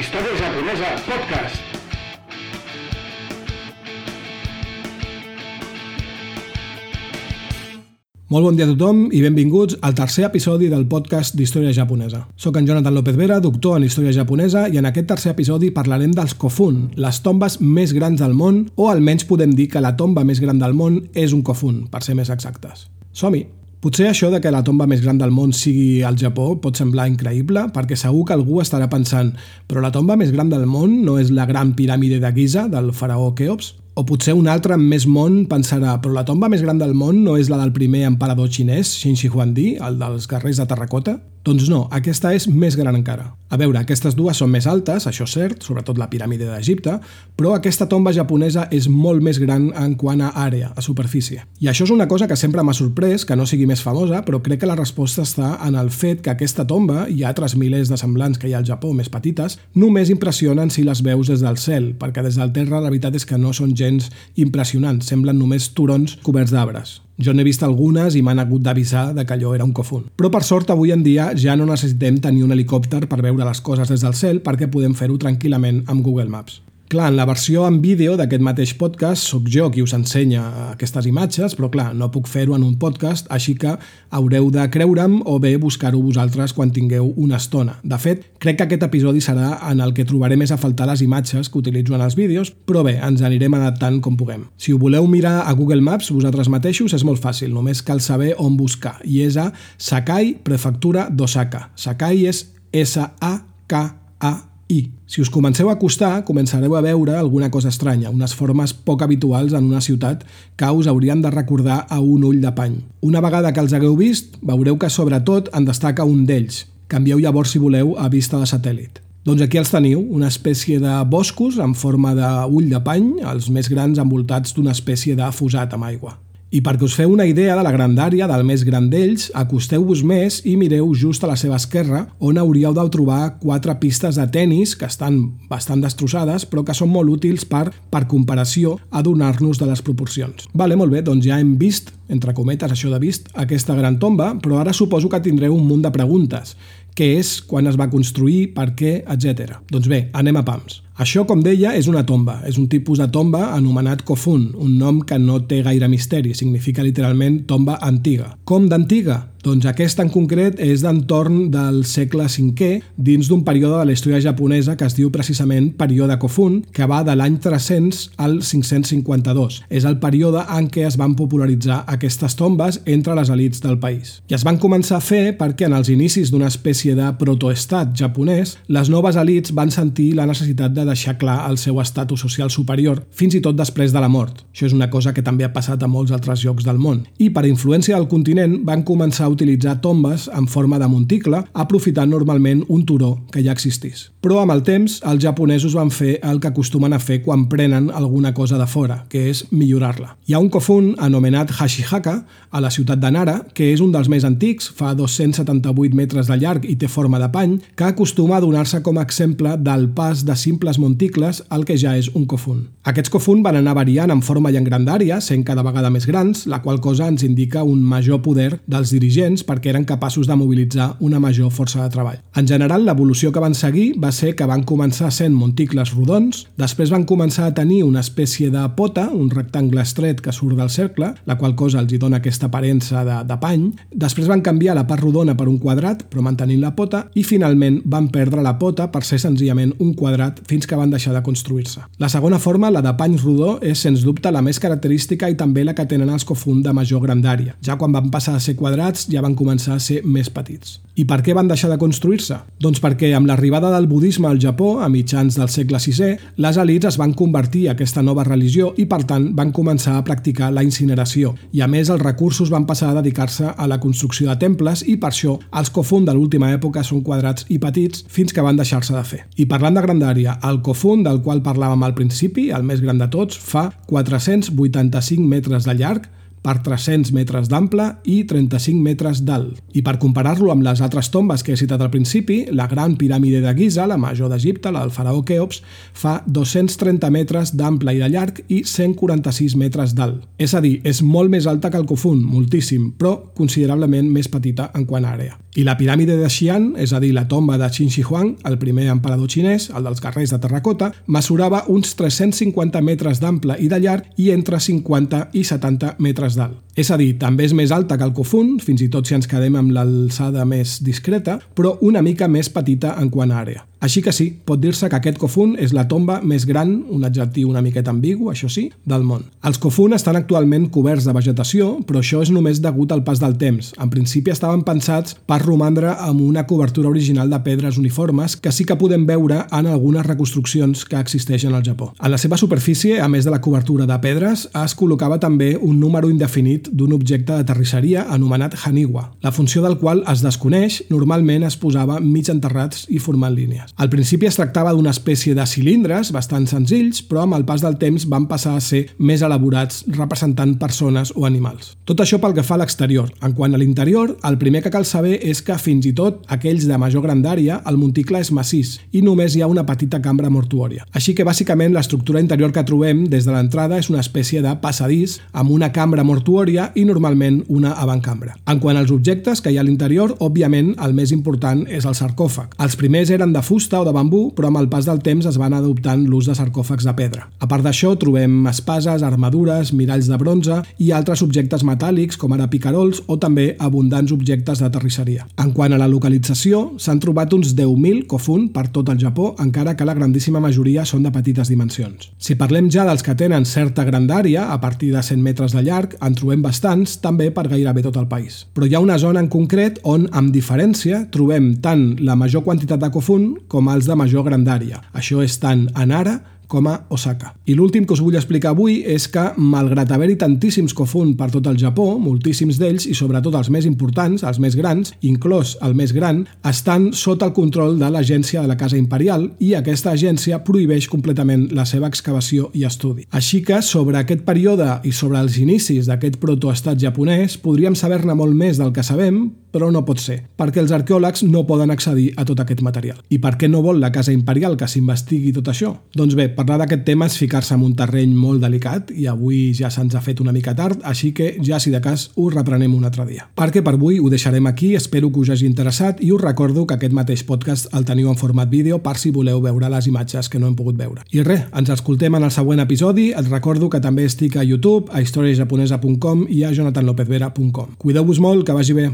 Història japonesa, podcast. Molt bon dia a tothom i benvinguts al tercer episodi del podcast d'Història Japonesa. Soc en Jonathan López Vera, doctor en Història Japonesa, i en aquest tercer episodi parlarem dels Kofun, les tombes més grans del món, o almenys podem dir que la tomba més gran del món és un Kofun, per ser més exactes. Som-hi! Potser això de que la tomba més gran del món sigui al Japó pot semblar increïble, perquè segur que algú estarà pensant però la tomba més gran del món no és la gran piràmide de Giza del faraó Keops? O potser un altre amb més món pensarà però la tomba més gran del món no és la del primer emperador xinès, Xin Shi Huangdi, el dels guerrers de terracota? Doncs no, aquesta és més gran encara. A veure, aquestes dues són més altes, això és cert, sobretot la piràmide d'Egipte, però aquesta tomba japonesa és molt més gran en quant a àrea, a superfície. I això és una cosa que sempre m'ha sorprès, que no sigui més famosa, però crec que la resposta està en el fet que aquesta tomba i altres milers de semblants que hi ha al Japó més petites només impressionen si les veus des del cel, perquè des del terra la veritat és que no són gens impressionants, semblen només turons coberts d'arbres. Jo n'he vist algunes i m'han hagut d'avisar de que allò era un cofun. Però per sort avui en dia ja no necessitem tenir un helicòpter per veure les coses des del cel perquè podem fer-ho tranquil·lament amb Google Maps. Clar, en la versió en vídeo d'aquest mateix podcast sóc jo qui us ensenya aquestes imatges, però clar, no puc fer-ho en un podcast, així que haureu de creure'm o bé buscar-ho vosaltres quan tingueu una estona. De fet, crec que aquest episodi serà en el que trobaré més a faltar les imatges que utilitzo en els vídeos, però bé, ens anirem adaptant com puguem. Si ho voleu mirar a Google Maps vosaltres mateixos és molt fàcil, només cal saber on buscar, i és a Sakai, prefectura d'Osaka. Sakai és S-A-K-A i, si us comenceu a acostar, començareu a veure alguna cosa estranya, unes formes poc habituals en una ciutat que us haurien de recordar a un ull de pany. Una vegada que els hagueu vist, veureu que sobretot en destaca un d'ells. Canvieu llavors, si voleu, a vista de satèl·lit. Doncs aquí els teniu, una espècie de boscos en forma d'ull de pany, els més grans envoltats d'una espècie de fusat amb aigua. I perquè us feu una idea de la grandària del més gran d'ells, acosteu-vos més i mireu just a la seva esquerra, on hauríeu de trobar quatre pistes de tennis que estan bastant destrossades, però que són molt útils per, per comparació, adonar-nos de les proporcions. Vale, molt bé, doncs ja hem vist, entre cometes, això de vist, aquesta gran tomba, però ara suposo que tindreu un munt de preguntes. Què és, quan es va construir, per què, etc. Doncs bé, anem a pams. Això, com deia, és una tomba. És un tipus de tomba anomenat Kofun, un nom que no té gaire misteri, significa literalment tomba antiga. Com d'antiga? Doncs aquesta en concret és d'entorn del segle V dins d'un període de la història japonesa que es diu precisament període Kofun, que va de l'any 300 al 552. És el període en què es van popularitzar aquestes tombes entre les elites del país. I es van començar a fer perquè en els inicis d'una espècie de protoestat japonès, les noves elites van sentir la necessitat de deixar clar el seu estatus social superior, fins i tot després de la mort. Això és una cosa que també ha passat a molts altres llocs del món. I per influència del continent van començar utilitzar tombes en forma de monticle, aprofitant normalment un turó que ja existís. Però amb el temps, els japonesos van fer el que acostumen a fer quan prenen alguna cosa de fora, que és millorar-la. Hi ha un kofun anomenat Hashihaka, a la ciutat de Nara, que és un dels més antics, fa 278 metres de llarg i té forma de pany, que acostuma a donar-se com a exemple del pas de simples monticles al que ja és un kofun. Aquests kofun van anar variant en forma i en grandària, sent cada vegada més grans, la qual cosa ens indica un major poder dels dirigents perquè eren capaços de mobilitzar una major força de treball. En general, l'evolució que van seguir va ser que van començar sent monticles rodons, després van començar a tenir una espècie de pota, un rectangle estret que surt del cercle, la qual cosa els hi dona aquesta aparença de, de pany, després van canviar la part rodona per un quadrat, però mantenint la pota, i finalment van perdre la pota per ser senzillament un quadrat fins que van deixar de construir-se. La segona forma, la de pany rodó, és sens dubte la més característica i també la que tenen els Kofun de major grandària. Ja quan van passar a ser quadrats ja van començar a ser més petits. I per què van deixar de construir-se? Doncs perquè amb l'arribada del budisme al Japó, a mitjans del segle VI, les elites es van convertir a aquesta nova religió i, per tant, van començar a practicar la incineració. I, a més, els recursos van passar a dedicar-se a la construcció de temples i, per això, els Kofun de l'última època són quadrats i petits fins que van deixar-se de fer. I parlant de grandària, el Kofun, del qual parlàvem al principi, el més gran de tots, fa 485 metres de llarg, per 300 metres d'ample i 35 metres d'alt. I per comparar-lo amb les altres tombes que he citat al principi, la gran piràmide de Giza, la major d'Egipte, la del faraó Keops, fa 230 metres d'ample i de llarg i 146 metres d'alt. És a dir, és molt més alta que el Kofun, moltíssim, però considerablement més petita en quant a àrea. I la piràmide de Xi'an, és a dir, la tomba de Qin Shi Huang, el primer emperador xinès, el dels carrers de terracota, mesurava uns 350 metres d'ample i de llarg i entre 50 i 70 metres d'alt. És a dir, també és més alta que el Kofun, fins i tot si ens quedem amb l'alçada més discreta, però una mica més petita en quant a àrea. Així que sí, pot dir-se que aquest Kofun és la tomba més gran, un adjectiu una miqueta ambigu, això sí, del món. Els Kofun estan actualment coberts de vegetació, però això és només degut al pas del temps. En principi estaven pensats per romandre amb una cobertura original de pedres uniformes que sí que podem veure en algunes reconstruccions que existeixen al Japó. A la seva superfície, a més de la cobertura de pedres, es col·locava també un número indefinit d'un objecte de terrisseria anomenat Haniwa, la funció del qual es desconeix, normalment es posava mig enterrats i formant línies. Al principi es tractava d'una espècie de cilindres bastant senzills, però amb el pas del temps van passar a ser més elaborats representant persones o animals. Tot això pel que fa a l'exterior. En quant a l'interior, el primer que cal saber és que fins i tot aquells de major grandària, el monticle és massís i només hi ha una petita cambra mortuòria. Així que bàsicament l'estructura interior que trobem des de l'entrada és una espècie de passadís amb una cambra mortuòria i normalment una avancambra. En quant als objectes que hi ha a l'interior, òbviament el més important és el sarcòfag. Els primers eren de fusta o de bambú, però amb el pas del temps es van adoptant l'ús de sarcòfags de pedra. A part d'això, trobem espases, armadures, miralls de bronze i altres objectes metàl·lics, com ara picarols o també abundants objectes de terrisseria. En quant a la localització, s'han trobat uns 10.000 kofun per tot el Japó, encara que la grandíssima majoria són de petites dimensions. Si parlem ja dels que tenen certa grandària, a partir de 100 metres de llarg, en trobem bastants, també per gairebé tot el país. Però hi ha una zona en concret on, amb diferència, trobem tant la major quantitat de kofun com els de major grandària. Això és tant a Nara com a Osaka. I l'últim que us vull explicar avui és que, malgrat haver-hi tantíssims Kofun per tot el Japó, moltíssims d'ells, i sobretot els més importants, els més grans, inclòs el més gran, estan sota el control de l'agència de la Casa Imperial i aquesta agència prohibeix completament la seva excavació i estudi. Així que, sobre aquest període i sobre els inicis d'aquest protoestat japonès, podríem saber-ne molt més del que sabem, però no pot ser, perquè els arqueòlegs no poden accedir a tot aquest material. I per què no vol la Casa Imperial que s'investigui tot això? Doncs bé, parlar d'aquest tema és ficar-se en un terreny molt delicat i avui ja se'ns ha fet una mica tard, així que ja si de cas ho reprenem un altre dia. Perquè per avui ho deixarem aquí, espero que us hagi interessat i us recordo que aquest mateix podcast el teniu en format vídeo per si voleu veure les imatges que no hem pogut veure. I res, ens escoltem en el següent episodi, et recordo que també estic a YouTube, a historiajaponesa.com i a jonathanlopezvera.com. Cuideu-vos molt, que vagi bé.